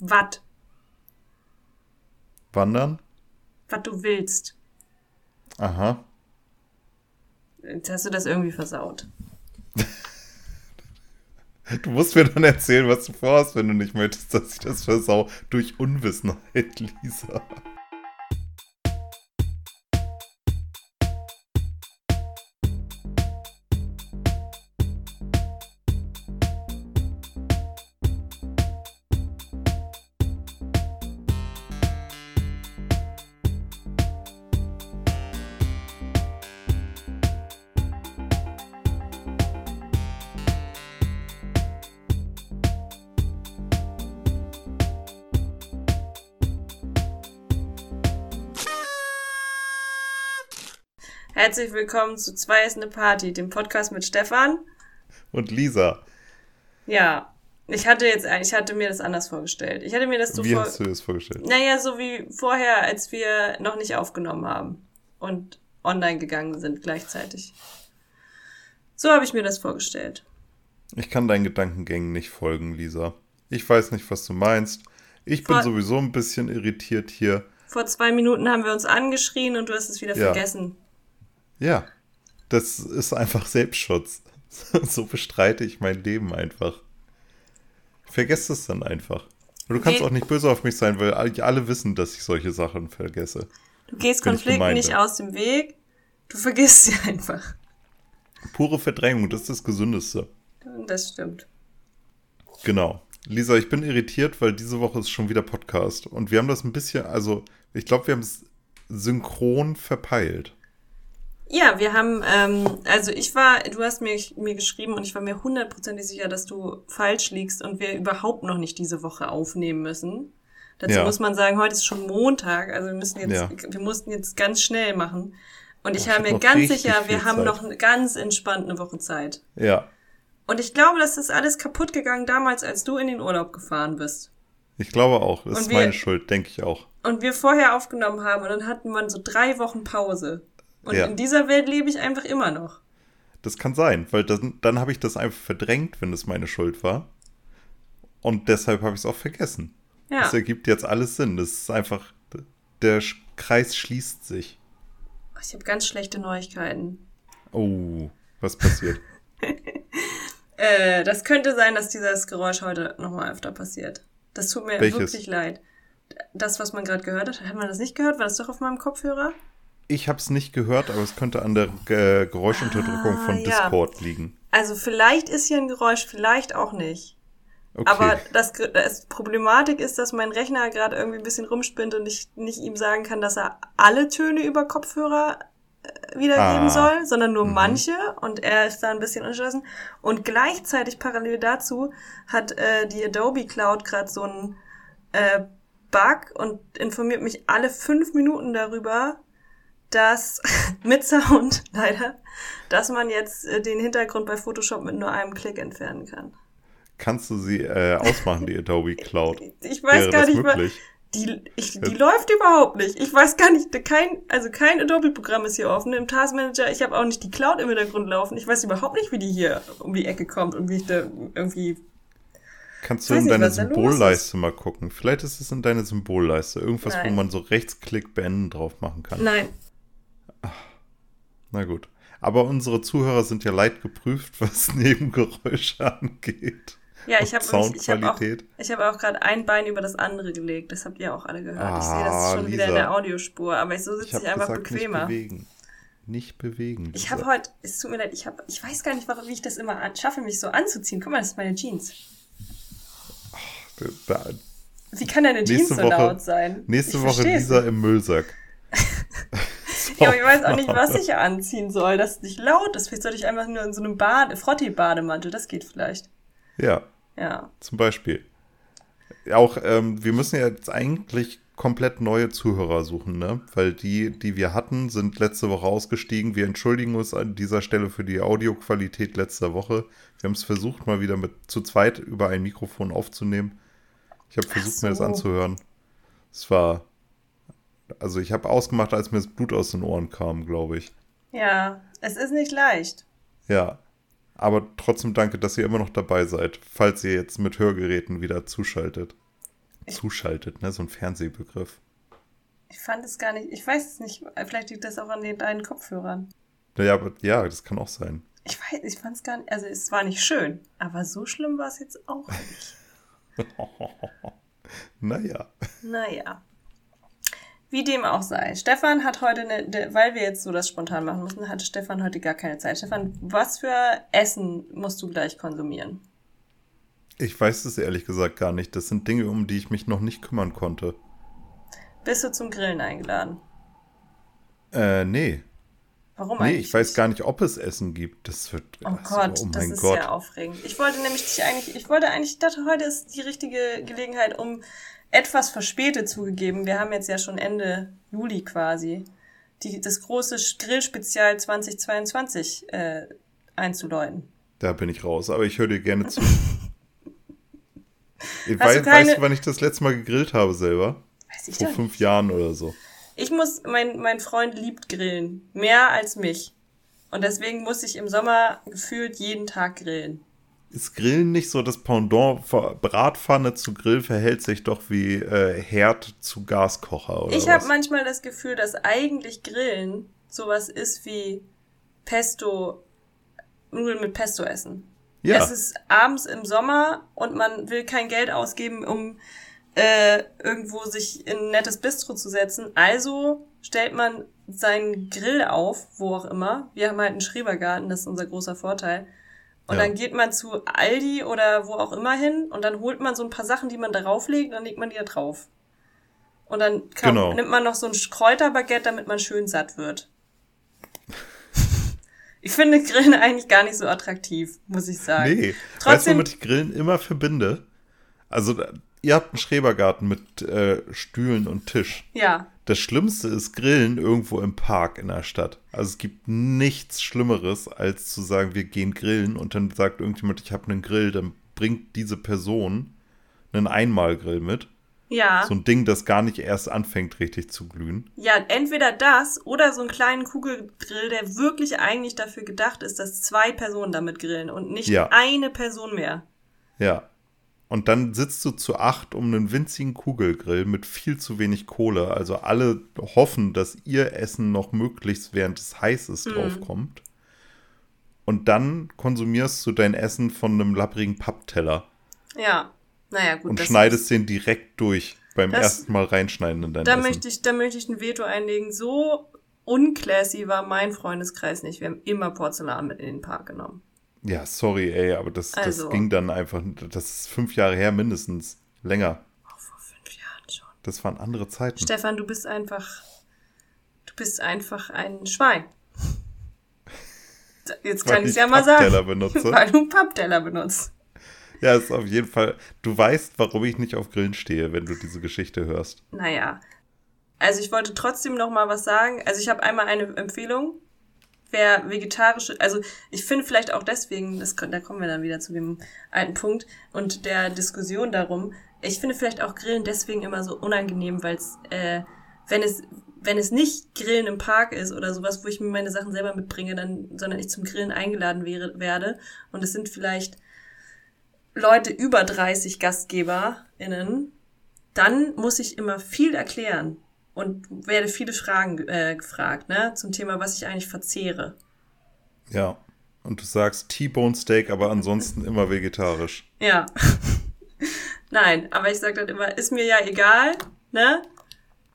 Was? Wandern? Was du willst. Aha. Jetzt hast du das irgendwie versaut. Du musst mir dann erzählen, was du vorhast, wenn du nicht möchtest, dass ich das versau. Durch Unwissenheit, Lisa. Herzlich willkommen zu Zwei ist eine Party, dem Podcast mit Stefan. Und Lisa. Ja, ich hatte jetzt, ich hatte mir das anders vorgestellt. Ich hatte mir das so Wie hast du das vorgestellt? Naja, so wie vorher, als wir noch nicht aufgenommen haben und online gegangen sind gleichzeitig. So habe ich mir das vorgestellt. Ich kann deinen Gedankengängen nicht folgen, Lisa. Ich weiß nicht, was du meinst. Ich bin Vor- sowieso ein bisschen irritiert hier. Vor zwei Minuten haben wir uns angeschrien und du hast es wieder Ja. vergessen. Ja, das ist einfach Selbstschutz. So bestreite ich mein Leben einfach. Vergesst es dann einfach. Und du kannst Okay. auch nicht böse auf mich sein, weil all- alle wissen, dass ich solche Sachen vergesse. Du gehst Bin Konflikten nicht aus dem Weg, du vergisst sie einfach. Pure Verdrängung, das ist das Gesündeste. Das stimmt. Genau. Lisa, ich bin irritiert, weil diese Woche ist schon wieder Podcast. Und wir haben das ein bisschen, also ich glaube, wir haben es synchron verpeilt. Ja, wir haben, ähm, also ich war, du hast mir, mir geschrieben und ich war mir hundertprozentig sicher, dass du falsch liegst und wir überhaupt noch nicht diese Woche aufnehmen müssen. Dazu Ja. muss man sagen, heute ist schon Montag, also wir müssen jetzt, Ja. wir mussten jetzt ganz schnell machen. Und ich ich habe hab mir ganz sicher, wir haben Zeit. noch eine ganz entspannt eine Woche Zeit. Ja. Und ich glaube, das ist alles kaputt gegangen damals, als du in den Urlaub gefahren bist. Ich glaube auch. Das Und ist wir- meine Schuld, denke ich auch. Und wir vorher aufgenommen haben und dann hatten wir so drei Wochen Pause. Und Ja. in dieser Welt lebe ich einfach immer noch. Das kann sein, weil dann, dann habe ich das einfach verdrängt, wenn es meine Schuld war. Und deshalb habe ich es auch vergessen. Ja. Das ergibt jetzt alles Sinn. Das ist einfach, der Kreis schließt sich. Ich habe ganz schlechte Neuigkeiten. Oh, was passiert? Äh, das könnte sein, dass dieses Geräusch heute nochmal öfter passiert. Das tut mir Welches? wirklich leid. Das, was man gerade gehört hat, hat man das nicht gehört? War das doch auf meinem Kopfhörer? Ich habe es nicht gehört, aber es könnte an der äh, Geräuschunterdrückung Ah, von ja. Discord liegen. Also vielleicht ist hier ein Geräusch, vielleicht auch nicht. Okay. Aber das, das Problematik ist, dass mein Rechner gerade irgendwie ein bisschen rumspinnt und ich nicht ihm sagen kann, dass er alle Töne über Kopfhörer äh, wiedergeben Ah. soll, sondern nur Mhm. manche und er ist da ein bisschen unentschlossen. Und gleichzeitig parallel dazu hat äh, die Adobe Cloud gerade so einen äh, Bug und informiert mich alle fünf Minuten darüber, dass mit Sound leider, dass man jetzt äh, den Hintergrund bei Photoshop mit nur einem Klick entfernen kann. Kannst du sie äh, ausmachen, die Adobe Cloud? Ich weiß Wäre gar nicht, möglich? die, ich, die läuft überhaupt nicht. Ich weiß gar nicht, kein, also kein Adobe-Programm ist hier offen im Task Manager. Ich habe auch nicht die Cloud im Hintergrund laufen. Ich weiß überhaupt nicht, wie die hier um die Ecke kommt und wie ich da irgendwie. Kannst du in nicht, deine Symbolleiste mal gucken? Vielleicht ist es in deine Symbolleiste. Irgendwas, wo Nein. man so Rechtsklick beenden drauf machen kann. Nein, Na gut. Aber unsere Zuhörer sind ja leid geprüft, was Nebengeräusche angeht. ja, ich habe ich hab auch, ich hab auch gerade ein Bein über das andere gelegt. Das habt ihr auch alle gehört. ich sehe das Ah, schon wieder in Lisa. der Audiospur, aber so Ich sitze habe ich einfach gesagt, bequemer. nicht bewegen. Nicht bewegen. Ich Lisa. habe heute, es tut mir leid, ich habe, ich weiß gar nicht, warum, wie ich das immer schaffe, mich so anzuziehen. Guck mal, das ist meine Jeans. Da, Wie kann deine Jeans so Woche- laut sein? nächste Ich Woche versteh's Lisa im Müllsack. Ja, aber ich weiß auch nicht, was ich anziehen soll, dass es nicht laut ist. Vielleicht sollte ich einfach nur in so einem Bade, Frotti-Bademantel, das geht vielleicht. Ja, Ja. zum Beispiel. Auch, ähm, wir müssen ja jetzt eigentlich komplett neue Zuhörer suchen, ne? Weil die, die wir hatten, sind letzte Woche ausgestiegen. Wir entschuldigen uns an dieser Stelle für die Audioqualität letzter Woche. Wir haben es versucht, mal wieder mit zu zweit über ein Mikrofon aufzunehmen. Ich habe versucht, mir das so. anzuhören. Es war. Also ich habe ausgemacht, als mir das Blut aus den Ohren kam, glaube ich. Ja, es ist nicht leicht. Ja. Aber trotzdem danke, dass ihr immer noch dabei seid, falls ihr jetzt mit Hörgeräten wieder zuschaltet. zuschaltet, ne? So ein Fernsehbegriff. Ich fand es gar nicht, ich weiß es nicht, vielleicht liegt das auch an den deinen Kopfhörern. Naja, aber ja, das kann auch sein. Ich weiß, ich fand es gar nicht, also es war nicht schön, aber so schlimm war es jetzt auch nicht. naja. Naja. Wie dem auch sei. Stefan hat heute, eine, weil wir jetzt so das spontan machen müssen, hatte Stefan heute gar keine Zeit. Stefan, was für Essen musst du gleich konsumieren? Ich weiß es ehrlich gesagt gar nicht. Das sind Dinge, um die ich mich noch nicht kümmern konnte. Bist du zum Grillen eingeladen? Äh, nee. Warum nee, eigentlich? ich weiß gar nicht, ob es Essen gibt. Das wird. Oh also, Gott, oh das ist Gott. sehr aufregend. Ich wollte nämlich dich eigentlich, ich wollte eigentlich, ich dachte, heute ist die richtige Gelegenheit, um etwas verspätet zugegeben. Wir haben jetzt ja schon Ende Juli quasi, die, das große Grillspezial 2022 äh, einzuläuten. Da bin ich raus, aber ich höre dir gerne zu. ich weiß, keine- weißt du, wann ich das letzte Mal gegrillt habe selber? Weiß ich Vor doch fünf. Jahren oder so. Ich muss, mein, mein Freund liebt Grillen. Mehr als mich. Und deswegen muss ich im Sommer gefühlt jeden Tag grillen. Ist Grillen nicht so das Pendant? Bratpfanne zu Grill verhält sich doch wie äh, Herd zu Gaskocher oder ich habe manchmal das Gefühl, dass eigentlich Grillen sowas ist wie Pesto, Nudeln mit Pesto essen. ja, Es ist abends im Sommer und man will kein Geld ausgeben, um äh, irgendwo sich in ein nettes Bistro zu setzen. Also stellt man seinen Grill auf, wo auch immer. Wir haben halt einen Schrebergarten, das ist unser großer Vorteil. Und Ja. dann geht man zu Aldi oder wo auch immer hin und dann holt man so ein paar Sachen, die man darauf legt, und dann legt man die da drauf. Und dann kann, Genau. nimmt man noch so ein Kräuterbaguette, damit man schön satt wird. Ich finde Grillen eigentlich gar nicht so attraktiv, muss ich sagen. nee. Weißt du, Trotzdem, womit ich Grillen immer verbinde? Also, ihr habt einen Schrebergarten mit äh, Stühlen und Tisch. ja, Das Schlimmste ist Grillen irgendwo im Park in der Stadt. Also es gibt nichts Schlimmeres, als zu sagen, wir gehen grillen und dann sagt irgendjemand, ich habe einen Grill, dann bringt diese Person einen Einmalgrill mit. ja, So ein Ding, das gar nicht erst anfängt richtig zu glühen. ja, entweder das oder so einen kleinen Kugelgrill, der wirklich eigentlich dafür gedacht ist, dass zwei Personen damit grillen und nicht Ja. eine Person mehr. Ja. Und dann sitzt du zu acht um einen winzigen Kugelgrill mit viel zu wenig Kohle. Also alle hoffen, dass ihr Essen noch möglichst während es heiß ist Mhm. draufkommt. Und dann konsumierst du dein Essen von einem labbrigen Pappteller Ja, naja, gut. und schneidest den direkt durch beim Das- ersten Mal reinschneiden in dein Da Essen. möchte ich, da möchte ich ein Veto einlegen. So unclassy war mein Freundeskreis nicht. Wir haben immer Porzellan mit in den Park genommen. Ja, sorry, ey, aber das, Also. das ging dann einfach, das ist fünf Jahre her mindestens. Länger. Auch vor fünf Jahren schon. Das waren andere Zeiten. Stefan, du bist einfach, du bist einfach ein Schwein. Jetzt kann ich ich ja mal sagen. benutze. Weil du einen Pappteller benutzt. Ja, ist auf jeden Fall. Du weißt, warum ich nicht auf Grillen stehe, wenn du diese Geschichte hörst. Naja. Also ich wollte trotzdem noch mal was sagen. Also ich habe einmal eine Empfehlung. Wer vegetarische, also ich finde vielleicht auch deswegen, das, da kommen wir dann wieder zu dem alten Punkt und der Diskussion darum. Ich finde vielleicht auch Grillen deswegen immer so unangenehm, weil es, äh, wenn es, wenn es nicht Grillen im Park ist oder sowas, wo ich mir meine Sachen selber mitbringe, dann, sondern ich zum Grillen eingeladen wäre, werde und es sind vielleicht Leute über 30 GastgeberInnen, dann muss ich immer viel erklären und werde viele Fragen äh, gefragt, ne, zum Thema, was ich eigentlich verzehre. Ja. Und du sagst T-Bone Steak, aber ansonsten immer vegetarisch. Ja. Nein, aber ich sage dann immer, ist mir ja egal, ne?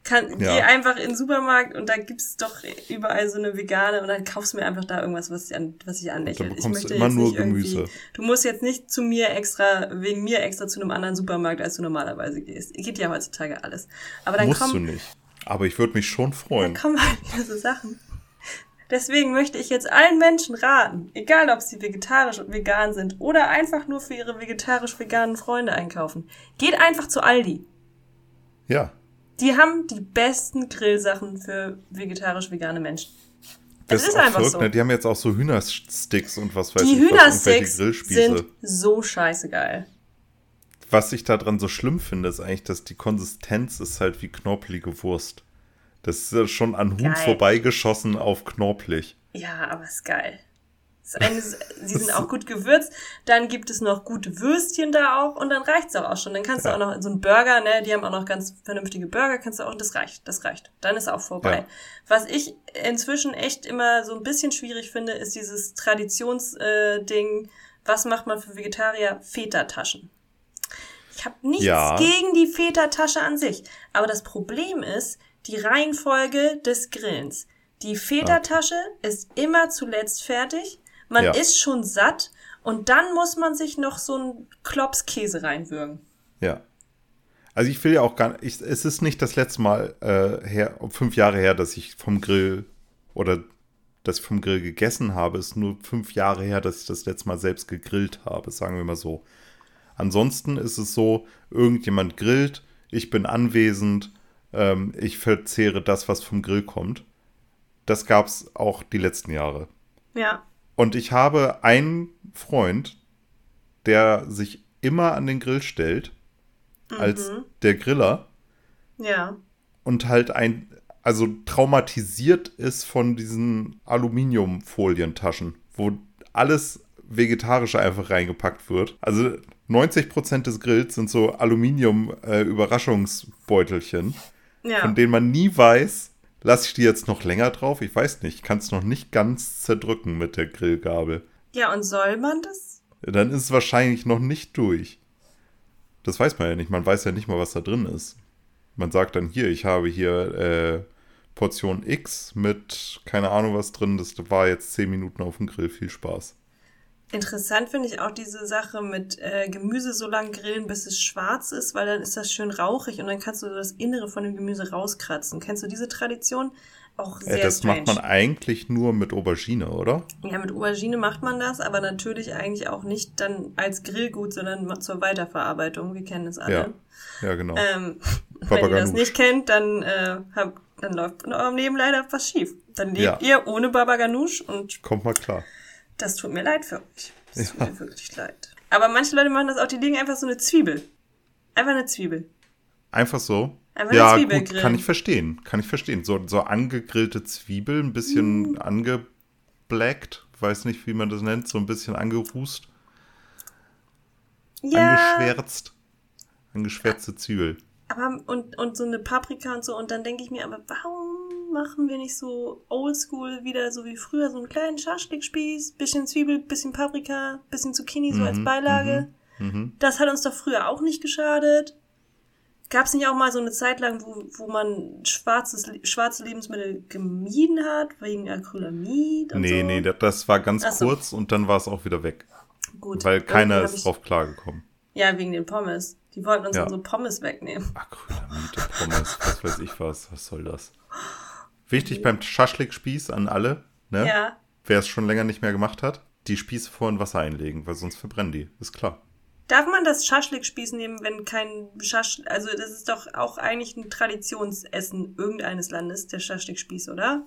Kann, Ja. Geh einfach in den Supermarkt und da gibt's doch überall so eine vegane und dann kaufst du mir einfach da irgendwas, was ich, an, was ich anlächle. dann Ich bekommst du möchte immer jetzt nur Gemüse. Du musst jetzt nicht zu mir extra, wegen mir extra zu einem anderen Supermarkt, als du normalerweise gehst. Geht ja heutzutage alles. Aber dann Musst komm, du nicht. Aber ich würde mich schon freuen. kommen halt wieder so Sachen. Deswegen möchte ich jetzt allen Menschen raten, egal ob sie vegetarisch und vegan sind oder einfach nur für ihre vegetarisch-veganen Freunde einkaufen. Geht einfach zu Aldi. Ja. Die haben die besten Grillsachen für vegetarisch-vegane Menschen. Das Es ist, einfach verrückt, so. ne? Die haben jetzt auch so Hühnersticks und was weiß Die ich irgendwelche Hühnersticks sind so scheiße geil. Was ich daran so schlimm finde, ist eigentlich, dass die Konsistenz ist halt wie knorpelige Wurst. Das ist ja schon an Huhn Geil. vorbeigeschossen auf knorpelig. Ja, aber ist geil. Eine, sie sind auch gut gewürzt. Dann gibt es noch gute Würstchen da auch und dann reicht's auch, auch schon. Dann kannst du ja. auch noch so einen Burger, ne, die haben auch noch ganz vernünftige Burger, kannst du auch, das reicht, das reicht. Dann ist auch vorbei. Ja. Was ich inzwischen echt immer so ein bisschen schwierig finde, ist dieses Traditionsding, äh, was macht man für Vegetarier? Feta-Taschen. Ich habe nichts ja. gegen die Feta-Tasche an sich. Aber das Problem ist die Reihenfolge des Grillens. Die Feta-Tasche ist immer zuletzt fertig man ja. ist schon satt und dann muss man sich noch so einen Klops Käse reinwürgen. Ja. Also ich will ja auch gar nicht, es ist nicht das letzte Mal äh, her, fünf Jahre her, dass ich vom Grill oder dass ich vom Grill gegessen habe. Es ist nur fünf Jahre her, dass ich das letzte Mal selbst gegrillt habe, sagen wir mal so. Ansonsten ist es so, irgendjemand grillt, ich bin anwesend, ähm, ich verzehre das, was vom Grill kommt. Das gab es auch die letzten Jahre. Ja. Und ich habe einen Freund, der sich immer an den Grill stellt, mhm. als der Griller. Ja. Und halt ein, also traumatisiert ist von diesen Aluminiumfolientaschen, wo alles Vegetarische einfach reingepackt wird. Also 90% des Grills sind so Aluminium-Überraschungsbeutelchen, äh, ja. von denen man nie weiß, Lasse ich die jetzt noch länger drauf? Ich weiß nicht. Ich kann es noch nicht ganz zerdrücken mit der Grillgabel. Ja, und soll man das? Dann ist es wahrscheinlich noch nicht durch. Das weiß man ja nicht. Man weiß ja nicht mal, was da drin ist. Man sagt dann hier, ich habe hier äh, Portion X mit keine Ahnung was drin. Das war jetzt 10 Minuten auf dem Grill. Viel Spaß. Interessant finde ich auch diese Sache mit äh, Gemüse so lange grillen, bis es schwarz ist, weil dann ist das schön rauchig und dann kannst du das Innere von dem Gemüse rauskratzen. Kennst du diese Tradition? Auch sehr äh, Das strange. macht man eigentlich nur mit Aubergine, oder? Ja, mit Aubergine macht man das, aber natürlich eigentlich auch nicht dann als Grillgut, sondern zur Weiterverarbeitung. Wir kennen es alle. Ja, ja genau. Ähm, wenn ihr das nicht kennt, dann, äh, hab, dann läuft in eurem Leben leider was schief. Dann lebt ja. ihr ohne Baba Ganoush und... Kommt mal klar. Das tut mir leid für euch. Das ja. tut mir wirklich leid. Aber manche Leute machen das auch, die legen einfach so eine Zwiebel. Einfach eine Zwiebel. Einfach so? Einfach ja, eine Zwiebel gut, grillen. kann ich verstehen. Kann ich verstehen. So, so angegrillte Zwiebel, ein bisschen mm. angeblackt, weiß nicht, wie man das nennt, so ein bisschen angerußt. Ja. Angeschwärzt. Angeschwärzte Zwiebel. Aber und, und so eine Paprika und so, und dann denke ich mir, aber warum machen wir nicht so oldschool wieder so wie früher, so einen kleinen Schaschlikspieß, bisschen Zwiebel, bisschen Paprika, bisschen Zucchini so mhm, als Beilage. Mhm, mhm, das hat uns doch früher auch nicht geschadet. Gab es nicht auch mal so eine Zeit lang, wo, wo man schwarzes, schwarze Lebensmittel gemieden hat, wegen Acrylamid und Nee, so? nee, das war ganz so. kurz und dann war es auch wieder weg. Gut. Weil keiner ist ich... drauf klargekommen. Ja, wegen den Pommes. Die wollten uns ja. unsere Pommes wegnehmen. Acrylamid, Pommes, was weiß ich was. Was soll das? Wichtig beim Schaschlik-Spieß an alle, ne? Ja. Wer es schon länger nicht mehr gemacht hat, die Spieße vor in Wasser einlegen, weil sonst verbrennen die. Ist klar. Darf man das Schaschlik-Spieß nehmen, wenn kein Schaschlik, also das ist doch auch eigentlich ein Traditionsessen irgendeines Landes, der Schaschlik-Spieß, oder?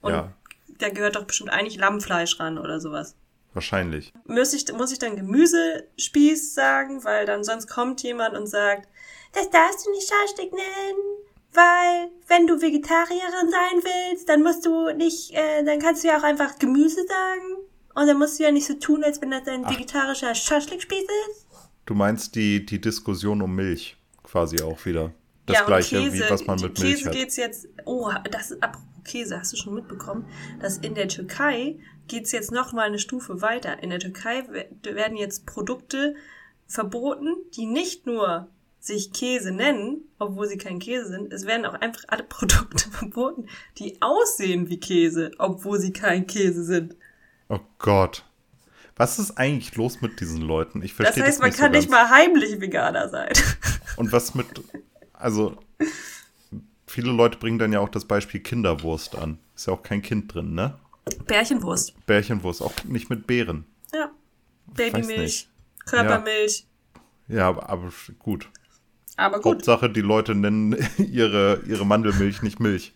Und ja. da gehört doch bestimmt eigentlich Lammfleisch ran oder sowas. Wahrscheinlich. Muss ich, muss ich dann Gemüsespieß sagen, weil dann sonst kommt jemand und sagt, das darfst du nicht Schaschlik nennen weil wenn du Vegetarierin sein willst, dann musst du nicht, äh, dann kannst du ja auch einfach Gemüse sagen und dann musst du ja nicht so tun, als wenn das ein Ach. vegetarischer Schaschlikspieß ist. Du meinst die, die Diskussion um Milch quasi auch wieder. Das ja, gleiche, Käse, wie was man mit Milch Käse hat. geht's jetzt, oh, das ist, apropos Käse, hast du schon mitbekommen, dass in der Türkei geht's jetzt noch mal eine Stufe weiter. In der Türkei werden jetzt Produkte verboten, die nicht nur sich Käse nennen, obwohl sie kein Käse sind. Es werden auch einfach alle Produkte verboten, die aussehen wie Käse, obwohl sie kein Käse sind. Oh Gott. Was ist eigentlich los mit diesen Leuten? Ich verstehe das heißt, das man nicht kann so nicht mal heimlich Veganer sein. Und was mit, also viele Leute bringen dann ja auch das Beispiel Kinderwurst an. Ist ja auch kein Kind drin, ne? Bärchenwurst. Bärchenwurst, auch nicht mit Beeren. Ja. Babymilch, Körpermilch. Ja. ja, aber gut. Aber gut. Hauptsache, die Leute nennen ihre, ihre Mandelmilch nicht Milch.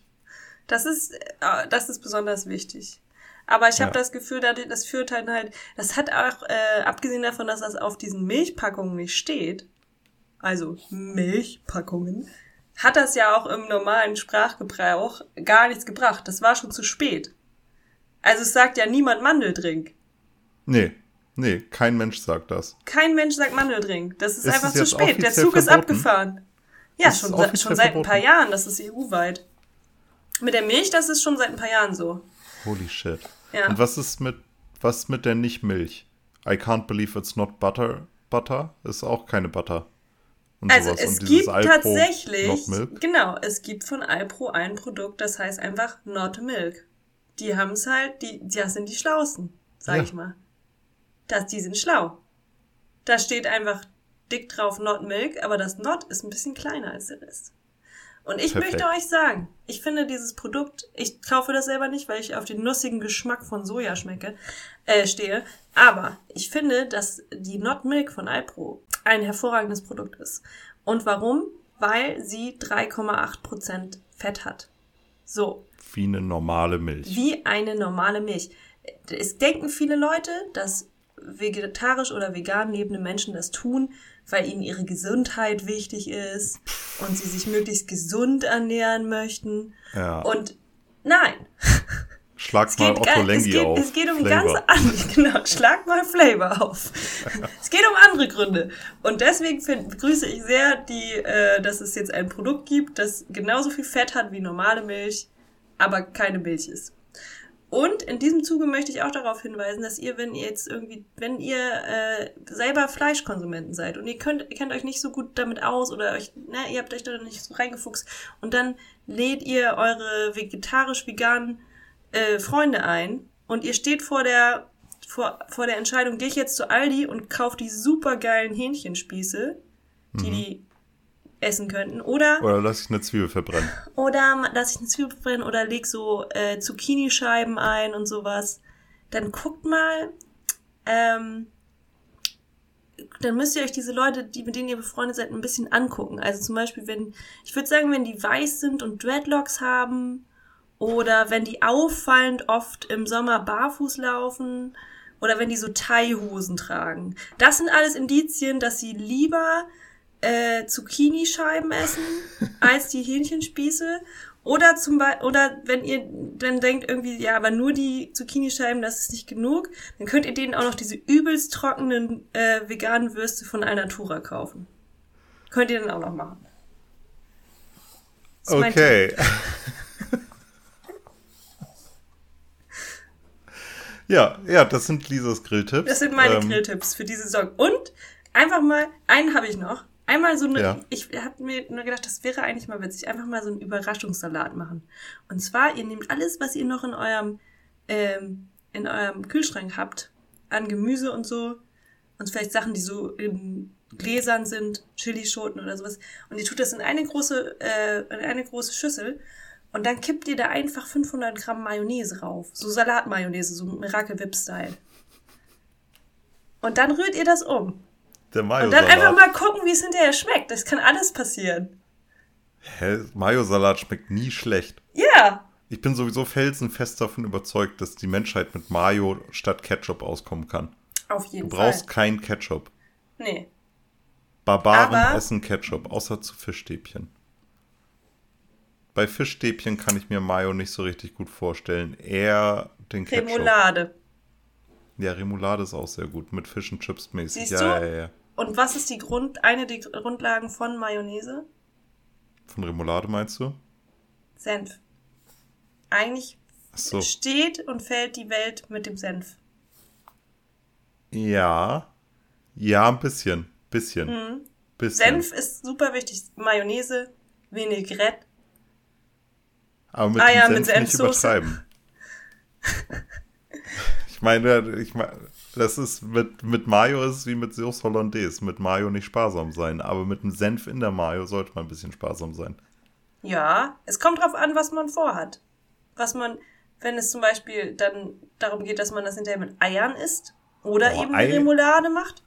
Das ist, äh, das ist besonders wichtig. Aber ich habe ja. das Gefühl, das führt halt halt, das hat auch, äh, abgesehen davon, dass das auf diesen Milchpackungen nicht steht, also Milchpackungen, hat das ja auch im normalen Sprachgebrauch gar nichts gebracht. Das war schon zu spät. Also es sagt ja niemand Mandeldrink. Nee, nee, kein Mensch sagt das. Kein Mensch sagt Mandeldrink. Das ist, Ist einfach zu spät. Der Zug ist verboten? abgefahren. Ja, Ist schon, seit- schon seit ein paar verboten? Jahren. Das ist EU-weit. Mit der Milch, das ist schon seit ein paar Jahren so. Holy shit. Ja. Und was ist mit, was mit der Nicht-Milch? I can't believe it's not butter. Butter ist auch keine Butter. Und Also sowas. es gibt Alpro tatsächlich, genau, es gibt von Alpro ein Produkt, das heißt einfach Not Milk. Die haben es halt, die, das sind die Schlausten, sag Ja. ich mal. Das, die sind schlau. Da steht einfach dick drauf Not Milk, aber das Not ist ein bisschen kleiner als der Rest. Und ich Perfekt. möchte euch sagen, ich finde dieses Produkt, ich kaufe das selber nicht, weil ich auf den nussigen Geschmack von Soja schmecke, äh, stehe. Aber ich finde, dass die Not Milk von Alpro ein hervorragendes Produkt ist. Und warum? Weil sie 3,8% Fett hat. So, Wie eine normale Milch. wie eine normale Milch. Es denken viele Leute, dass vegetarisch oder vegan lebende Menschen das tun, weil ihnen ihre Gesundheit wichtig ist und sie sich möglichst gesund ernähren möchten. Ja. Und nein, Schlag mal Otto Lengi geht, auf. es geht um Flavor. ganz andere, genau, schlag mal Flavor auf. es geht um andere Gründe. Und deswegen find, begrüße ich sehr, die, äh, dass es jetzt ein Produkt gibt, das genauso viel Fett hat wie normale Milch, aber keine Milch ist. Und in diesem Zuge möchte ich auch darauf hinweisen, dass ihr, wenn ihr jetzt irgendwie, wenn ihr äh, selber Fleischkonsumenten seid und ihr könnt, ihr kennt euch nicht so gut damit aus oder euch, ne, ihr habt euch da nicht so reingefuchst und dann lädt ihr eure vegetarisch-veganen äh, Freunde ein und ihr steht vor der vor, vor der Entscheidung, gehe ich jetzt zu Aldi und kaufe die supergeilen Hähnchenspieße, die die essen könnten, oder Oder lass ich eine Zwiebel verbrennen. oder lass ich eine Zwiebel brennen oder leg so äh, Zucchini-Scheiben ein und sowas. Dann guckt mal, ähm, dann müsst ihr euch diese Leute, die, mit denen ihr befreundet seid, ein bisschen angucken. Also zum Beispiel, wenn, ich würde sagen, wenn die weiß sind und Dreadlocks haben oder wenn die auffallend oft im Sommer barfuß laufen oder wenn die so Thai-Hosen tragen. Das sind alles Indizien, dass sie lieber äh, Zucchini-Scheiben essen als die Hähnchenspieße. Oder zum Beispiel, oder wenn ihr dann denkt irgendwie, ja, aber nur die Zucchini-Scheiben, das ist nicht genug, dann könnt ihr denen auch noch diese übelst trockenen äh, veganen Würste von Alnatura kaufen. Könnt ihr dann auch noch machen. Das Okay. ja, ja, das sind Lisas Grilltipps. Das sind meine Ähm, Grilltipps für diese Saison. Und einfach mal, einen habe ich noch. Einmal so eine, Ja. ich habe mir nur gedacht, das wäre eigentlich mal witzig, einfach mal so einen Überraschungssalat machen. Und zwar, ihr nehmt alles, was ihr noch in eurem, ähm, in eurem Kühlschrank habt, an Gemüse und so, und vielleicht Sachen, die so in Gläsern sind, Chilischoten oder sowas, und ihr tut das in eine große, äh, in eine große Schüssel, und dann kippt ihr da einfach 500 Gramm Mayonnaise rauf. So Salatmayonnaise, so Miracle Whip Style. Und dann rührt ihr das um. Der Und dann einfach mal gucken, wie es hinterher schmeckt. Das kann alles passieren. Hä? Mayo-Salat schmeckt nie schlecht. Ja. Ich bin sowieso felsenfest davon überzeugt, dass die Menschheit mit Mayo statt Ketchup auskommen kann. Auf Du jeden brauchst Fall. kein Ketchup. Nee. Barbaren Aber- essen Ketchup, außer zu Fischstäbchen. Bei Fischstäbchen kann ich mir Mayo nicht so richtig gut vorstellen. Eher den Ketchup. Remoulade. Ja, Remoulade ist auch sehr gut. Mit Fish and Chips mäßig. Siehst ja, du? ja, ja. Und was ist die Grund, eine der Grundlagen von Mayonnaise? Von Remoulade meinst du? Senf. Eigentlich so. steht und fällt die Welt mit dem Senf. Ja. Ja, ein bisschen. Bisschen. Bisschen. Mhm. Senf ist super wichtig. Mayonnaise, Vinaigrette. Aber mit Eier dem mit Senf nicht übertreiben. ich meine, ich meine, das ist mit, mit Mayo ist es wie mit Sauce Hollandaise. Mit Mayo nicht sparsam sein. Aber mit dem Senf in der Mayo sollte man ein bisschen sparsam sein. Ja, es kommt drauf an, was man vorhat. Was man, wenn es zum Beispiel dann darum geht, dass man das hinterher mit Eiern isst oder Boah, eben Ei- Remoulade macht.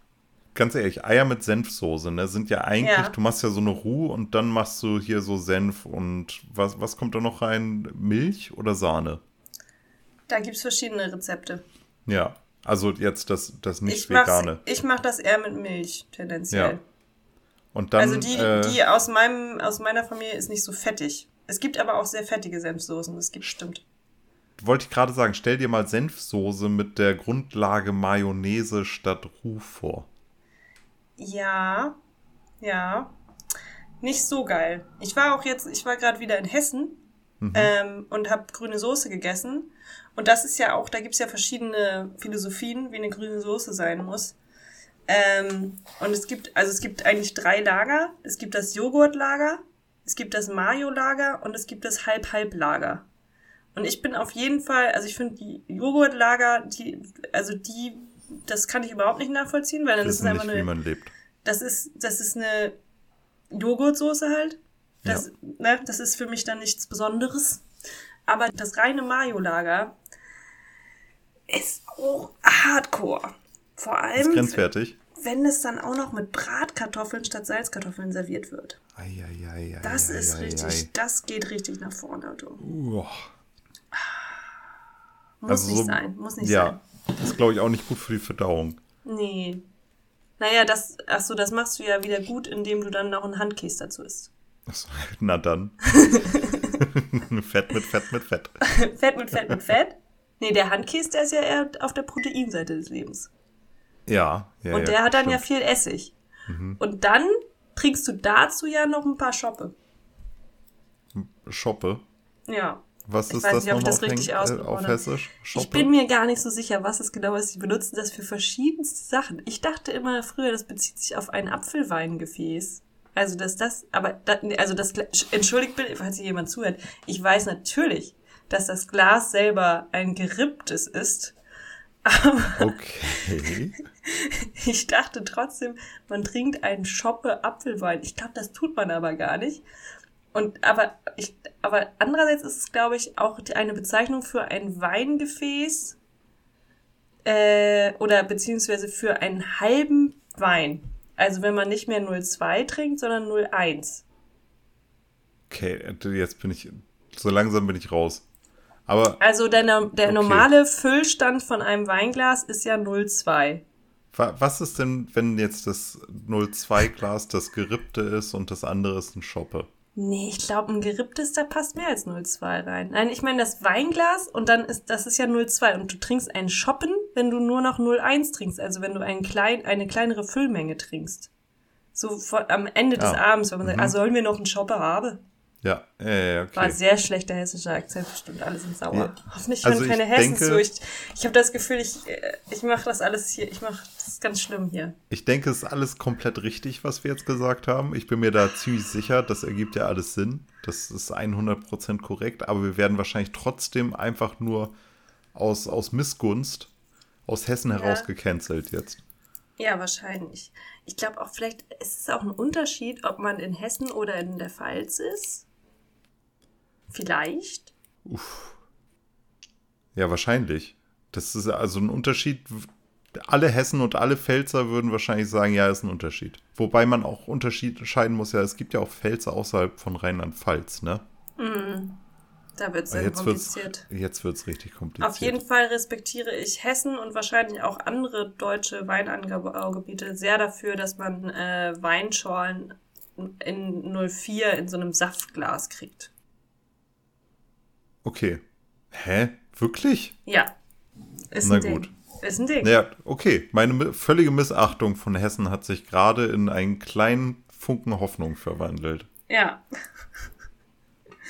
Ganz ehrlich, Eier mit Senfsoße, ne, sind ja eigentlich, Ja. du machst ja so eine Roux und dann machst du hier so Senf und was, was kommt da noch rein? Milch oder Sahne? Da gibt's verschiedene Rezepte. Ja, also jetzt das, das nicht Ich mach's, vegane. ich mach das eher mit Milch, tendenziell. Ja. Und dann, also die, äh, die aus meinem, aus meiner Familie ist nicht so fettig. Es gibt aber auch sehr fettige Senfsoßen, das gibt stimmt. wollte ich gerade sagen, stell dir mal Senfsoße mit der Grundlage Mayonnaise statt Roux vor. Ja, ja. Nicht so geil. Ich war auch jetzt, ich war gerade wieder in Hessen mhm. ähm, und habe grüne Soße gegessen. Und das ist ja auch, da gibt's ja verschiedene Philosophien, wie eine grüne Soße sein muss. Ähm, und es gibt, also es gibt eigentlich drei Lager. Es gibt das Joghurtlager, es gibt das Mayo-Lager und es gibt das Halb-Halb-Lager. Und ich bin auf jeden Fall, also ich finde die Joghurtlager, die, also die, das kann ich überhaupt nicht nachvollziehen, weil dann ist es einfach nicht, eine, wie man lebt. Das ist, das ist eine Joghurtsoße halt. Das, ja. ne, das ist für mich dann nichts Besonderes. Aber das reine Mayo-Lager ist auch hardcore. Vor allem. Ist grenzwertig. Wenn es dann auch noch mit Bratkartoffeln statt Salzkartoffeln serviert wird. Ei, ei, ei, das ist richtig, das geht richtig nach vorne. Du. Muss also nicht so, sein, muss nicht ja, sein. Das ist, glaube ich, auch nicht gut für die Verdauung. Nee. Naja, das, ach so, das machst du ja wieder gut, indem du dann noch einen Handkäse dazu isst. Achso, na dann. fett mit Fett mit Fett. Fett mit Fett mit Fett? Nee, der Handkäse, der ist ja eher auf der Proteinseite des Lebens. Ja, ja. Und der ja, hat dann stimmt. ja viel Essig. Mhm. Und dann trinkst du dazu ja noch ein paar Schoppe. Schoppe? Ja. Was ich ist weiß das nicht, ob ich das richtig aus auf Hessisch? Schoppe? Ich bin mir gar nicht so sicher, was es genau ist. Sie benutzen das für verschiedenste Sachen. Ich dachte immer früher, das bezieht sich auf ein Apfelweingefäß. Also, dass das, aber, das, also das, entschuldigt bitte, falls hier jemand zuhört. Ich weiß natürlich, dass das Glas selber ein geripptes ist. Aber okay. ich dachte trotzdem, man trinkt einen Schoppe Apfelwein. Ich glaube, das tut man aber gar nicht. Und aber ich, aber andererseits ist es, glaube ich, auch eine Bezeichnung für ein Weingefäß äh, oder beziehungsweise für einen halben Wein. Also wenn man nicht mehr 0,2 trinkt, sondern 0,1. Okay, jetzt bin ich, so langsam bin ich raus. Aber. Also der, der okay. normale Füllstand von einem Weinglas ist ja 0,2. Was ist denn, wenn jetzt das 0,2 Glas das gerippte ist und das andere ist ein Schoppe? Nee, ich glaube, ein geripptes, da passt mehr als 0,2 rein. Nein, ich meine das Weinglas und dann ist, das ist ja 0,2 und du trinkst einen Schoppen, wenn du nur noch 0,1 trinkst, also wenn du einen klein, eine kleinere Füllmenge trinkst. So vor, am Ende des ja. Abends, wenn man mhm. sagt, ah, sollen wir noch einen Schoppe haben? Ja, äh, okay. War sehr schlechter hessischer Akzent, bestimmt alle sind sauer. Ja. Hoffentlich hören also keine Hessen denke, zu. Ich, ich habe das Gefühl, ich, äh, ich mache das alles hier, ich mache das ganz schlimm hier. Ich denke, es ist alles komplett richtig, was wir jetzt gesagt haben. Ich bin mir da ziemlich sicher, das ergibt ja alles Sinn. Das ist 100% korrekt, aber wir werden wahrscheinlich trotzdem einfach nur aus, aus Missgunst aus Hessen ja. heraus gecancelt jetzt. Ja, wahrscheinlich. Ich glaube auch, vielleicht ist es auch ein Unterschied, ob man in Hessen oder in der Pfalz ist. Vielleicht. Uff. Ja, wahrscheinlich. Das ist also ein Unterschied. Alle Hessen und alle Pfälzer würden wahrscheinlich sagen, ja, ist ein Unterschied. Wobei man auch unterscheiden muss, ja, es gibt ja auch Pfälzer außerhalb von Rheinland-Pfalz, ne? Mhm. Da wird es sehr jetzt kompliziert. Wird's, jetzt wird es richtig kompliziert. Auf jeden Fall respektiere ich Hessen und wahrscheinlich auch andere deutsche Weinanbaugebiete sehr dafür, dass man äh, Weinschorlen in 04 in so einem Saftglas kriegt. Okay. Hä? Wirklich? Ja. Ist Na gut. Ding. Ist ein Ding. Naja, okay. Meine völlige Missachtung von Hessen hat sich gerade in einen kleinen Funken Hoffnung verwandelt. Ja.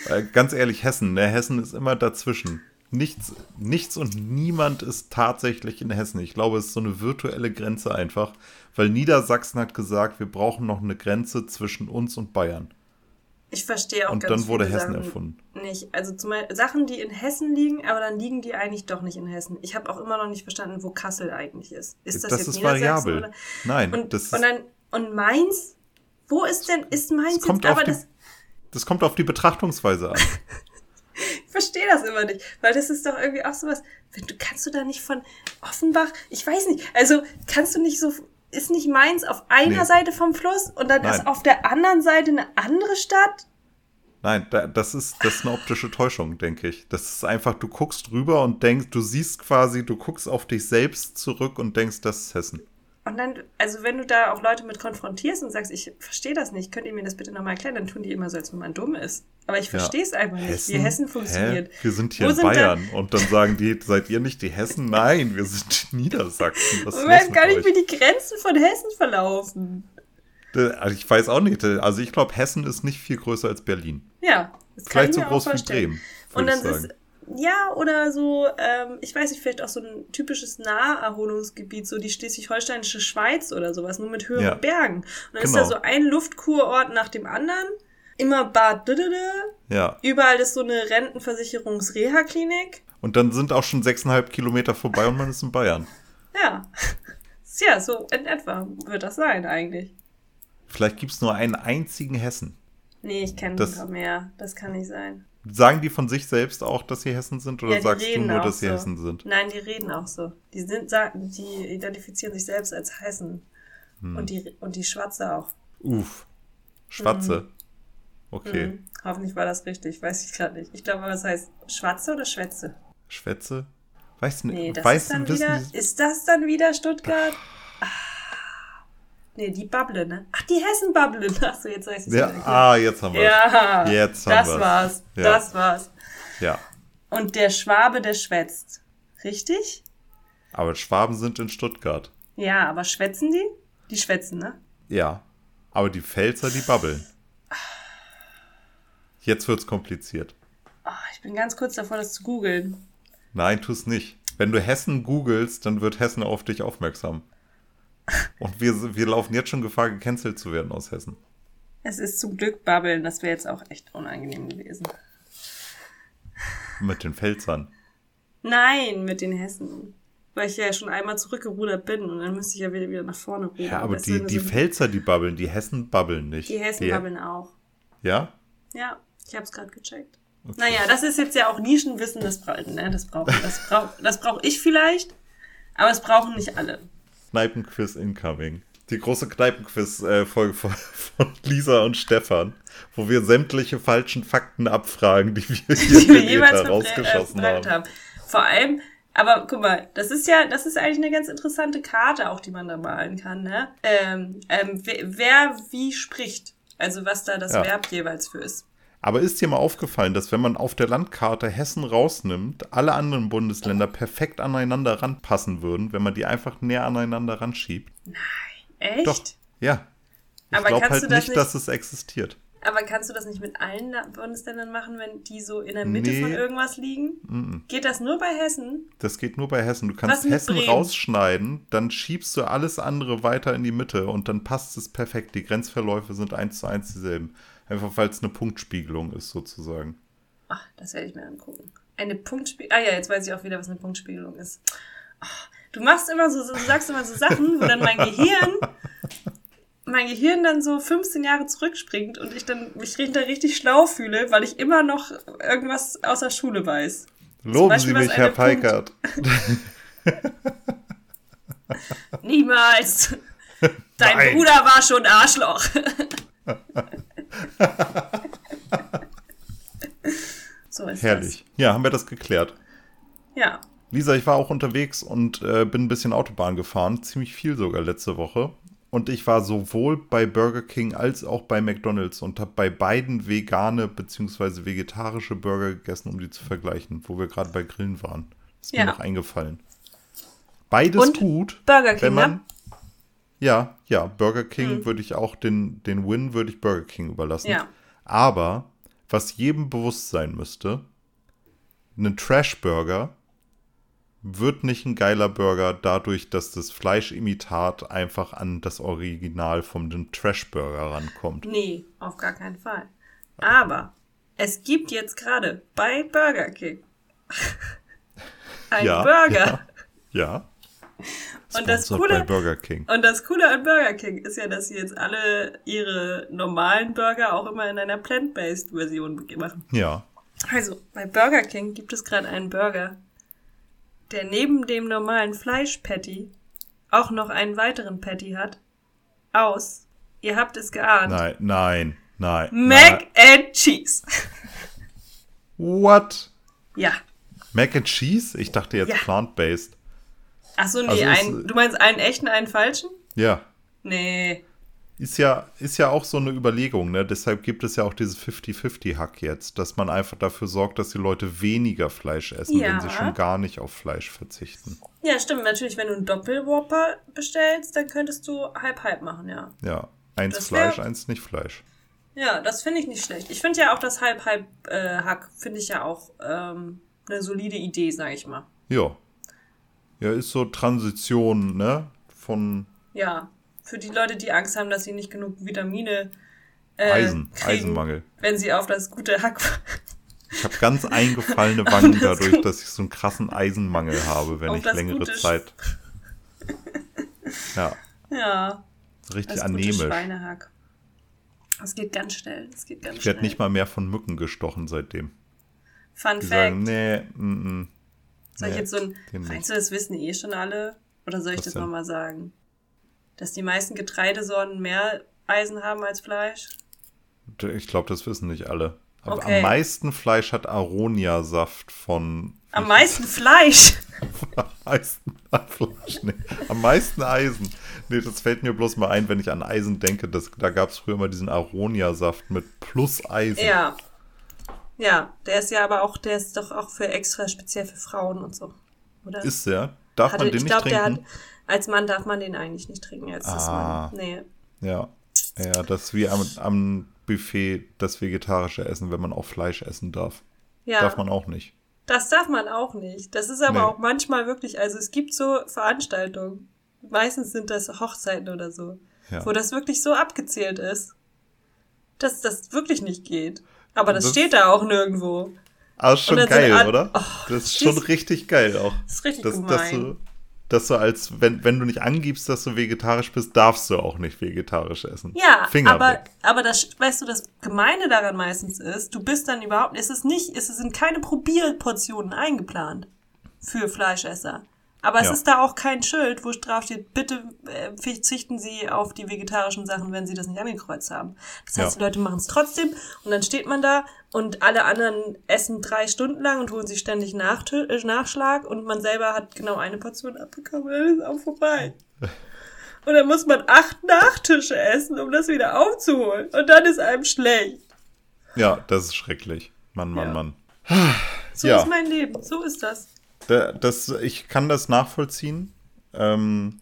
Äh, ganz ehrlich, Hessen, ne? Hessen ist immer dazwischen. Nichts, nichts und niemand ist tatsächlich in Hessen. Ich glaube, es ist so eine virtuelle Grenze einfach, weil Niedersachsen hat gesagt, wir brauchen noch eine Grenze zwischen uns und Bayern. Ich verstehe auch Und ganz dann wurde Hessen Sachen erfunden. Nicht. Also zum Beispiel Sachen, die in Hessen liegen, aber dann liegen die eigentlich doch nicht in Hessen. Ich habe auch immer noch nicht verstanden, wo Kassel eigentlich ist. Ist das, das jetzt ist variabel. Oder? Nein, und, das und dann und Mainz? Wo ist denn ist Mainz das kommt jetzt, aber die, das das kommt auf die Betrachtungsweise an. ich verstehe das immer nicht, weil das ist doch irgendwie auch sowas, wenn du kannst du da nicht von Offenbach, ich weiß nicht, also kannst du nicht so ist nicht Mainz auf einer nee. Seite vom Fluss und dann Nein. ist auf der anderen Seite eine andere Stadt? Nein, das ist, das ist eine optische Täuschung, denke ich. Das ist einfach, du guckst rüber und denkst, du siehst quasi, du guckst auf dich selbst zurück und denkst, das ist Hessen. Und dann, also wenn du da auch Leute mit konfrontierst und sagst, ich verstehe das nicht, könnt ihr mir das bitte nochmal erklären, dann tun die immer so, als wenn man dumm ist. Aber ich verstehe es einfach nicht, wie Hessen funktioniert. Hä? Wir sind hier Wo in sind da- Bayern und dann sagen die, seid ihr nicht die Hessen? Nein, wir sind in Niedersachsen. Was Ich weiß mit gar nicht, euch? wie die Grenzen von Hessen verlaufen. Äh, Also ich weiß auch nicht. Also ich glaube, Hessen ist nicht viel größer als Berlin. Ja, das kann Vielleicht ich so groß wie. Bremen. Und dann ist, ja, oder so, ähm, ich weiß nicht, vielleicht auch so ein typisches Naherholungsgebiet, so die schleswig-holsteinische Schweiz oder sowas, nur mit höheren Ja. Bergen. Und dann ist Genau. da so ein Luftkurort nach dem anderen, immer Bad Düdede, Ja. überall ist so eine Rentenversicherungs-Reha-Klinik. Und dann sind auch schon sechseinhalb Kilometer vorbei und man ist in Bayern. Ja. Ja, so in etwa wird das sein eigentlich. Vielleicht gibt es nur einen einzigen Hessen. Nee, ich kenne paar mehr. Das kann nicht sein. Sagen die von sich selbst auch, dass sie Hessen sind? Oder Ja, sagst du nur, dass sie so. Hessen sind? Nein, die reden auch so. Die sind, sagen, die identifizieren sich selbst als Hessen. Hm. Und die, und die Schwatze auch. Uff. Schwatze. Okay. Mhm. Hoffentlich war das richtig, weiß ich gerade nicht. Ich glaube, was heißt Schwatze oder Schwätze? Schwätze? Weißt du Nee, nicht? das Weißt ist dann wieder. Ist das dann wieder Stuttgart? Nee, die Bubble, ne? Ach, die Hessen-Bubble. Achso, jetzt weiß ich Ja, ah, jetzt haben wir Ja, Jetzt haben das wir's. war's. Ja. Das war's. Ja. Und der Schwabe, der schwätzt. Richtig? Aber Schwaben sind in Stuttgart. Ja, aber schwätzen die? Die schwätzen, ne? Ja. Aber die Pfälzer, die babbeln. Jetzt wird's kompliziert. Ah, ich bin ganz kurz davor, das zu googeln. Nein, tu's nicht. Wenn du Hessen googelst, dann wird Hessen auf dich aufmerksam. Und wir, wir laufen jetzt schon Gefahr, gecancelt zu werden aus Hessen. Es ist zum Glück Babbeln, das wäre jetzt auch echt unangenehm gewesen. Mit den Pfälzern. Nein, mit den Hessen. Weil ich ja schon einmal zurückgerudert bin und dann müsste ich ja wieder, wieder nach vorne rudern. Ja, aber die, die so- Pfälzer, die babbeln, die Hessen babbeln nicht. Die Hessen babbeln auch. Ja? Ja, ich habe es gerade gecheckt. Okay. Naja, das ist jetzt ja auch Nischenwissen, das, bra ne, das brauche das brauch, das brauch ich vielleicht, aber es brauchen nicht alle. Kneipenquiz incoming. Die große Kneipenquiz-Folge von, von Lisa und Stefan, wo wir sämtliche falschen Fakten abfragen, die wir die wir jemals rausgeschossen haben. haben. Vor allem, aber guck mal, das ist ja, das ist eigentlich eine ganz interessante Karte auch, die man da malen kann, ne? Ähm, ähm, wer, wer wie spricht. Also was da das Ja. Verb jeweils für ist. Aber ist dir mal aufgefallen, dass wenn man auf der Landkarte Hessen rausnimmt, alle anderen Bundesländer perfekt aneinander ranpassen würden, wenn man die einfach näher aneinander ranschiebt? Echt? Doch, ja. Ich Aber glaube kannst halt du das nicht, nicht- dass es existiert. Aber kannst du das nicht mit allen Bundesländern machen, wenn die so in der Mitte Nee. von irgendwas liegen? Geht das nur bei Hessen? Das geht nur bei Hessen. Du kannst Hessen Bremen? rausschneiden, dann schiebst du alles andere weiter in die Mitte und dann passt es perfekt. Die Grenzverläufe sind eins zu eins dieselben. Einfach weil es eine Punktspiegelung ist, sozusagen. Ach, das werde ich mir angucken. Eine Punktspiegelung. Ah ja, jetzt weiß ich auch wieder, was eine Punktspiegelung ist. Ach, du machst immer so, so, du sagst immer so Sachen, wo dann mein Gehirn, mein Gehirn dann so 15 Jahre zurückspringt und ich dann mich hinter richtig schlau fühle, weil ich immer noch irgendwas aus der Schule weiß. Loben Beispiel, Sie mich, Herr Peikert. Niemals! Dein Nein. Bruder war schon Arschloch. so ist Herrlich. Ja, haben wir das geklärt. das. Ja. Lisa, ich war auch unterwegs und äh, bin ein bisschen Autobahn gefahren, ziemlich viel sogar letzte Woche. Und ich war sowohl bei Burger King als auch bei McDonald's und habe bei beiden vegane bzw. vegetarische Burger gegessen, um die zu vergleichen, wo wir gerade bei Grillen waren. Ist mir Ja. noch eingefallen. Beides Und gut. Burger King, wenn man, ne? Ja, ja, Burger King Mhm. würde ich auch den, den Win würde ich Burger King überlassen. Ja. Aber was jedem bewusst sein müsste, ein Trash-Burger wird nicht ein geiler Burger dadurch, dass das Fleischimitat einfach an das Original vom Trash-Burger rankommt. Nee, auf gar keinen Fall. Aber es gibt jetzt gerade bei Burger King einen Ja, Burger. Ja. Und das Coole-. Und das Coole an Burger King ist ja, dass sie jetzt alle ihre normalen Burger auch immer in einer plant-based Version machen. Ja. Also, bei Burger King gibt es gerade einen Burger, der neben dem normalen Fleisch-Patty auch noch einen weiteren Patty hat. Aus, ihr habt es geahnt, Nein, nein, nein. Mac and Cheese. nein. What? ja. Mac and Cheese? Ich dachte jetzt Ja. plant-based. Ach so, nee, Also ein, du meinst einen echten, einen falschen? Ja. Nee. Ist ja, ist ja auch so eine Überlegung, ne? Deshalb gibt es ja auch dieses 50-50-Hack jetzt, dass man einfach dafür sorgt, dass die Leute weniger Fleisch essen, Ja. wenn sie schon gar nicht auf Fleisch verzichten. Ja, stimmt. Natürlich, wenn du einen Doppelwhopper bestellst, dann könntest du halb-halb machen, ja. Ja. Eins Das wär- Fleisch, eins nicht Fleisch. Ja, das finde ich nicht schlecht. Ich finde ja auch das Halb-Halb-Hack, finde ich ja auch ähm, eine solide Idee, sage ich mal. Ja. Ja, ist so Transition, ne? Von Ja, für die Leute, die Angst haben, dass sie nicht genug Vitamine äh, Eisen, kriegen, Eisenmangel. wenn sie auf das gute Hack... Ich habe ganz eingefallene Wangen das dadurch, dass ich so einen krassen Eisenmangel habe, wenn ich längere gute Zeit. Ja, ja, richtig das gute anämisch. Schweinehack. Das geht ganz schnell. Das geht ganz Ich werde nicht mal mehr von Mücken gestochen seitdem. Fun Die Fact. sagen, nee, mm, mm. Soll ich Nee, jetzt so ein. Meinst du, das wissen eh schon alle? Oder soll ich Was das nochmal sagen? Dass die meisten Getreidesorten mehr Eisen haben als Fleisch? Ich glaube, das wissen nicht alle. Aber Okay. am meisten Fleisch hat Aronia-Saft von. Am meisten Fleisch! Am meisten Fleisch, nee. Am meisten Eisen. Nee, das fällt mir bloß mal ein, wenn ich an Eisen denke. Das, da gab es früher mal diesen Aronia-Saft mit plus Eisen. ja. Ja, der ist ja aber auch, der ist doch auch für extra speziell für Frauen und so. Oder? Ist der? Darf Hatte, man den ich nicht glaube, der trinken? hat. Als Mann darf man den eigentlich nicht trinken. Ist Ah. man. Nee. Ja. Ja, das ist wie am, am Buffet das vegetarische Essen, wenn man auch Fleisch essen darf. Ja. Darf man auch nicht. Das darf man auch nicht. Das ist aber Nee. auch manchmal wirklich, also es gibt so Veranstaltungen, meistens sind das Hochzeiten oder so, Ja. wo das wirklich so abgezählt ist, dass das wirklich nicht geht. Aber das, Das- steht da auch nirgendwo. Aber ist schon geil, an- oder? Oh, das ist schon das- richtig geil auch. Das ist richtig dass, dass, gemein. du, dass du als, wenn, wenn du nicht angibst, dass du vegetarisch bist, darfst du auch nicht vegetarisch essen. Ja, Finger aber, weg. aber das, weißt du, das Gemeine daran meistens ist, du bist dann überhaupt, es ist nicht, es sind keine Probierportionen eingeplant für Fleischesser. Aber es Ja. ist da auch kein Schild, wo drauf steht, bitte äh, verzichten Sie auf die vegetarischen Sachen, wenn Sie das nicht angekreuzt haben. Das heißt, Ja. die Leute machen es trotzdem und dann steht man da und alle anderen essen drei Stunden lang und holen sich ständig Nachtö- äh, Nachschlag und man selber hat genau eine Portion abbekommen und dann ist auch vorbei. Und dann muss man acht Nachtische essen, um das wieder aufzuholen. Und dann ist einem schlecht. Ja, das ist schrecklich. Mann, Mann, Ja. Mann. So ist mein Leben. So ist das. Da, das, ich kann das nachvollziehen. Ähm,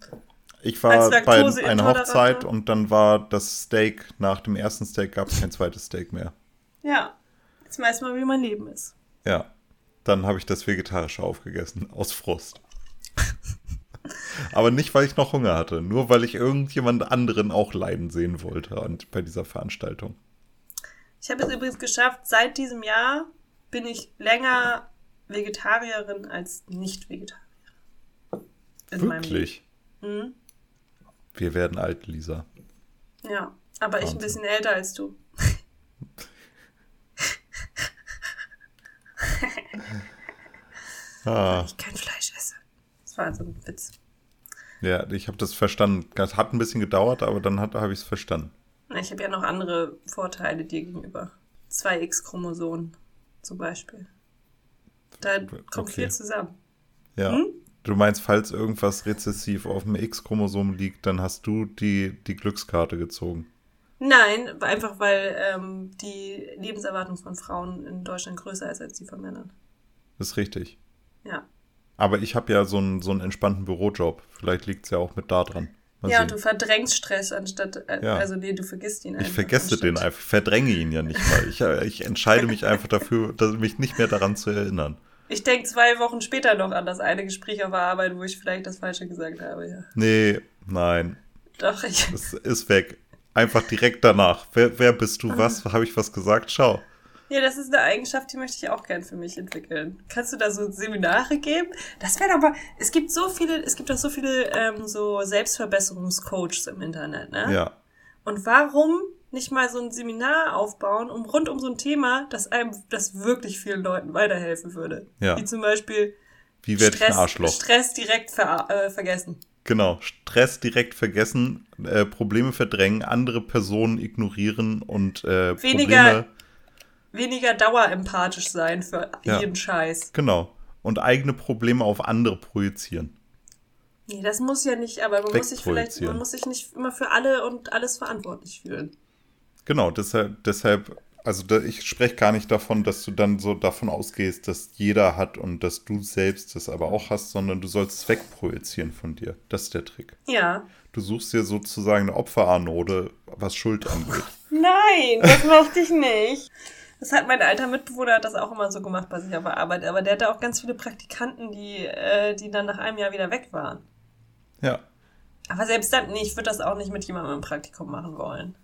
ich war bei einer? Hochzeit und dann war das Steak, nach dem ersten Steak gab es kein zweites Steak mehr. Ja. Jetzt weiß man, wie mein Leben ist. Ja. Dann habe ich das Vegetarische aufgegessen, aus Frust. Aber nicht, weil ich noch Hunger hatte, nur weil ich irgendjemand anderen auch leiden sehen wollte und bei dieser Veranstaltung. Ich habe es übrigens geschafft, seit diesem Jahr bin ich länger Vegetarierin als Nicht-Vegetarierin. Wirklich? Mhm. Wir werden alt, Lisa. Ja. Aber ich ein Wahnsinn. bisschen älter als du. Ah, Ich kein Fleisch esse. Das war so ein Witz. ja, ich habe das verstanden. Das hat ein bisschen gedauert, aber dann habe ich es verstanden. Ich habe ja noch andere Vorteile dir gegenüber. Zwei X-Chromosomen zum Beispiel. Da kommt Okay. viel zusammen. Ja. Hm? Du meinst, falls irgendwas rezessiv auf dem X-Chromosom liegt, dann hast du die, die Glückskarte gezogen. Nein, einfach weil ähm, die Lebenserwartung von Frauen in Deutschland größer ist als die von Männern. Ist richtig. Ja. Aber ich habe ja so einen, so einen entspannten Bürojob. Vielleicht liegt es ja auch mit da dran. Mal ja, sehen. und du verdrängst Stress anstatt, äh, Ja. also nee, du vergisst ihn einfach. ich vergesse anstatt- den einfach, verdränge ihn ja nicht mal. Ich, äh, ich entscheide mich einfach dafür, mich nicht mehr daran zu erinnern. Ich denke zwei Wochen später noch an das eine Gespräch auf der Arbeit, wo ich vielleicht das Falsche gesagt habe, ja. Nee, nein, Doch, ich. es ist weg. Einfach direkt danach. Wer, wer bist du? Was? Habe ich was gesagt? Schau. Ja, das ist eine Eigenschaft, die möchte ich auch gern für mich entwickeln. Kannst du da so Seminare geben? Das wäre doch mal. Es gibt so viele, es gibt doch so viele ähm, so Selbstverbesserungscoaches im Internet, ne? Ja. Und warum nicht mal so ein Seminar aufbauen, um rund um so ein Thema, das einem, das wirklich vielen Leuten weiterhelfen würde? Ja. Wie zum Beispiel Wie werde ich ein Stress, Arschloch? Stress direkt ver äh, vergessen. Genau, Stress direkt vergessen, äh, Probleme verdrängen, andere Personen ignorieren und äh, Weniger- Probleme. Weniger dauerempathisch sein für Ja. jeden Scheiß. Genau. Und eigene Probleme auf andere projizieren. Nee, das muss ja nicht, aber man muss sich vielleicht, man muss sich nicht immer für alle und alles verantwortlich fühlen. Genau, deshalb, deshalb also da, ich spreche gar nicht davon, dass du dann so davon ausgehst, dass jeder hat und dass du selbst das aber auch hast, sondern du sollst es wegprojizieren von dir. Das ist der Trick. Ja. Du suchst dir sozusagen eine Opferanode, was Schuld angeht. Nein, das mochte ich nicht. Das hat mein alter Mitbewohner hat das auch immer so gemacht bei sich auf der Arbeit, aber der hatte auch ganz viele Praktikanten, die, äh, die dann nach einem Jahr wieder weg waren. Ja. Aber selbst dann, nee, ich würde das auch nicht mit jemandem im Praktikum machen wollen.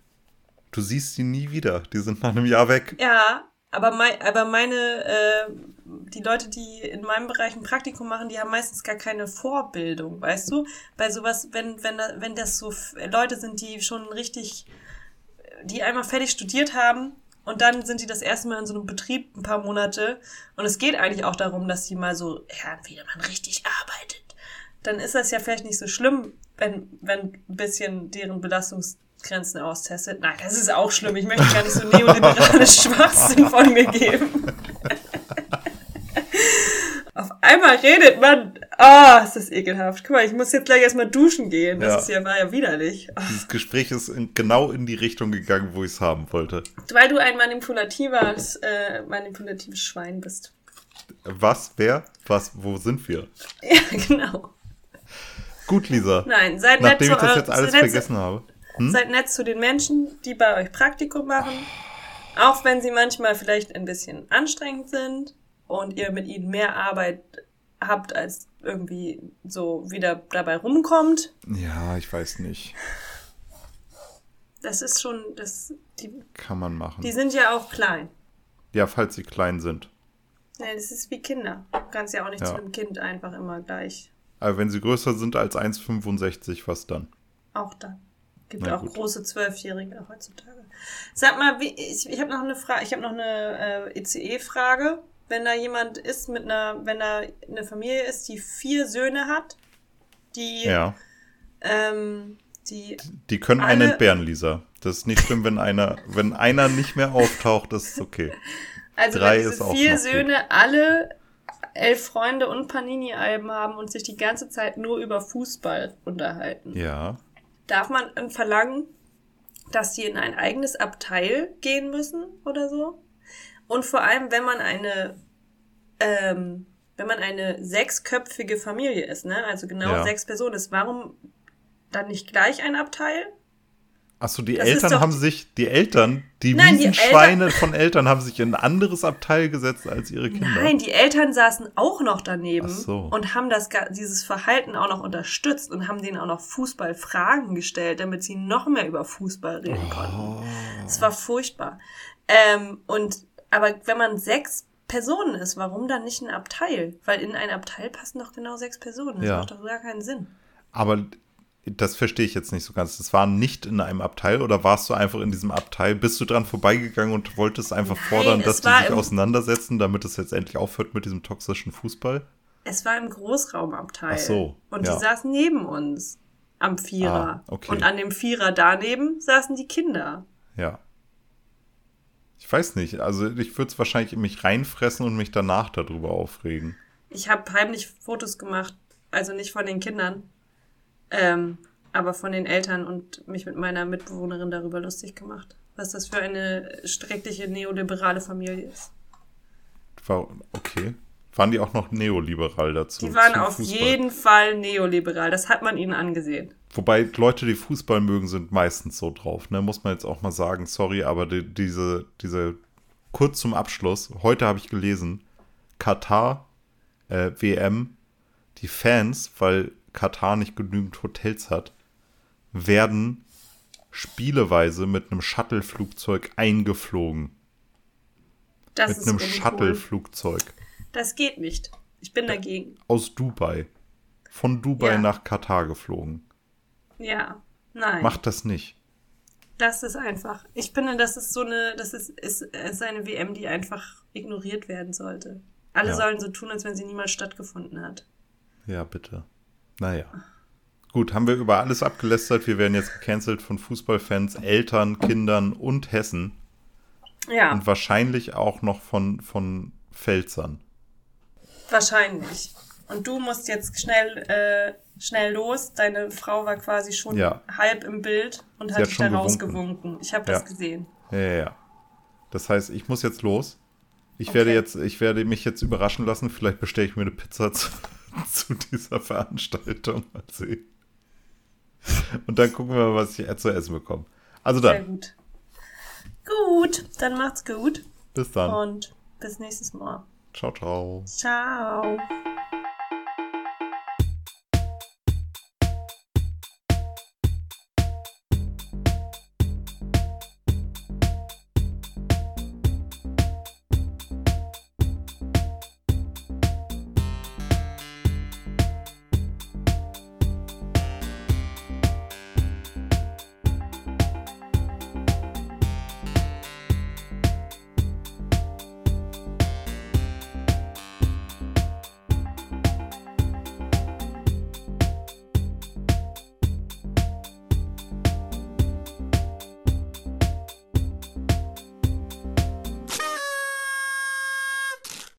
Du siehst die nie wieder. Die sind nach einem Jahr weg. Ja, aber, mein, aber meine, äh, die Leute, die in meinem Bereich ein Praktikum machen, die haben meistens gar keine Vorbildung, weißt du? Bei sowas, wenn, wenn, wenn das so Leute sind, die schon richtig, die einmal fertig studiert haben und dann sind die das erste Mal in so einem Betrieb ein paar Monate und es geht eigentlich auch darum, dass die mal so, ja, wieder man richtig arbeitet. Dann ist das ja vielleicht nicht so schlimm, wenn, wenn ein bisschen deren Belastungsgrenzen austestet. Nein, das ist auch schlimm. Ich möchte gar nicht so neoliberales Schwachsinn von mir geben. Auf einmal redet man. Ah, ist das ekelhaft. Guck mal, ich muss jetzt gleich erstmal duschen gehen. Das Ja. ist ja, war ja widerlich. Ah. Dieses Gespräch ist in, genau in die Richtung gegangen, wo ich es haben wollte. Weil du ein manipulatives, äh, manipulatives Schwein bist. Was, wer, was, wo sind wir? Ja, genau. Gut, Lisa. Nein, seid nett Nachdem zu ich das jetzt alles seid nett zu- vergessen habe. Hm? Seid nett zu den Menschen, die bei euch Praktikum machen. Auch wenn sie manchmal vielleicht ein bisschen anstrengend sind und ihr mit ihnen mehr Arbeit habt, als irgendwie so wieder dabei rumkommt. Ja, ich weiß nicht. Das ist schon, das, die, Kann man machen. die sind ja auch klein. Ja, falls sie klein sind. Ja, das ist wie Kinder. Du kannst ja auch nicht Ja. zu einem Kind einfach immer gleich. Aber wenn sie größer sind als 1,65, was dann? Auch dann. Gibt Na auch gut. große Zwölfjährige heutzutage. Sag mal, wie, ich, ich habe noch eine Frage, ich habe noch eine äh, ECE-Frage. Wenn da jemand ist mit einer, wenn da eine Familie ist, die vier Söhne hat, die, Ja. ähm, die, Die können einen entbehren, Lisa. Das ist nicht schlimm, wenn einer, wenn einer nicht mehr auftaucht, das ist okay. also Drei wenn ist diese auch vier noch gut. Söhne alle elf Freunde und Panini-Alben haben und sich die ganze Zeit nur über Fußball unterhalten. Ja. Darf man dann verlangen, dass die in ein eigenes Abteil gehen müssen oder so? Und vor allem, wenn man eine, ähm, wenn man eine sechsköpfige Familie ist, ne? Also genau Ja. sechs Personen ist, warum dann nicht gleich ein Abteil? Achso, die Das Eltern doch- haben sich, die Eltern, die Nein, die Wiesenschweine von Eltern haben sich in ein anderes Abteil gesetzt als ihre Kinder. Nein, die Eltern saßen auch noch daneben so. und haben das, dieses Verhalten auch noch unterstützt und haben denen auch noch Fußballfragen gestellt, damit sie noch mehr über Fußball reden konnten. Oh. Es war furchtbar. Ähm, und, aber wenn man sechs Personen ist, warum dann nicht ein Abteil? Weil in ein Abteil passen doch genau sechs Personen. Das Ja. macht doch gar keinen Sinn. Aber das verstehe ich jetzt nicht so ganz. Das war nicht in einem Abteil oder warst du einfach in diesem Abteil? Bist du dran vorbeigegangen und wolltest einfach Nein, fordern, dass die sich auseinandersetzen, damit es jetzt endlich aufhört mit diesem toxischen Fußball? Es war im Großraumabteil. Ach so, Und ja. die saßen neben uns am Vierer. Ah, okay. Und an dem Vierer daneben saßen die Kinder. Ja. Ich weiß nicht. Also ich würde es wahrscheinlich in mich reinfressen und mich danach darüber aufregen. Ich habe heimlich Fotos gemacht, also nicht von den Kindern, ähm, aber von den Eltern und mich mit meiner Mitbewohnerin darüber lustig gemacht, was das für eine schreckliche neoliberale Familie ist. Okay. Waren die auch noch neoliberal dazu? Die waren auf Fußball? jeden Fall neoliberal, das hat man ihnen angesehen. Wobei Leute, die Fußball mögen, sind meistens so drauf, ne? Muss man jetzt auch mal sagen, sorry, aber die, diese, diese, kurz zum Abschluss, heute habe ich gelesen, Katar, äh, WM, die Fans, weil Katar nicht genügend Hotels hat, werden spieleweise mit einem Shuttle-Flugzeug eingeflogen. Das mit ist einem. Shuttle-Flugzeug Das geht nicht. Ich bin dagegen. aus Dubai. Von Dubai Ja. nach Katar geflogen. Ja, nein. Macht das nicht. Das ist einfach. Ich finde, das ist so eine, das ist, ist, ist eine WM, die einfach ignoriert werden sollte. Alle Ja. sollen so tun, als wenn sie niemals stattgefunden hat. Ja, bitte. Naja. Gut, haben wir über alles abgelästert. Wir werden jetzt gecancelt von Fußballfans, Eltern, Kindern und Hessen. Ja, Und wahrscheinlich auch noch von, von Pfälzern. wahrscheinlich. Und du musst jetzt schnell, äh, schnell los. Deine Frau war quasi schon Ja. halb im Bild und Sie hat dich da gewunken. rausgewunken. Ich habe Ja. das gesehen. Ja, ja, ja. Das heißt, ich muss jetzt los. Ich Okay. werde jetzt, ich werde mich jetzt überraschen lassen. Vielleicht bestelle ich mir eine Pizza zu, dieser Veranstaltung. Mal sehen. Und dann gucken wir mal, was ich zu essen bekomme. Also Sehr dann, gut. Gut, dann macht's gut bis dann. und bis nächstes Mal. Ciao, ciao. Ciao.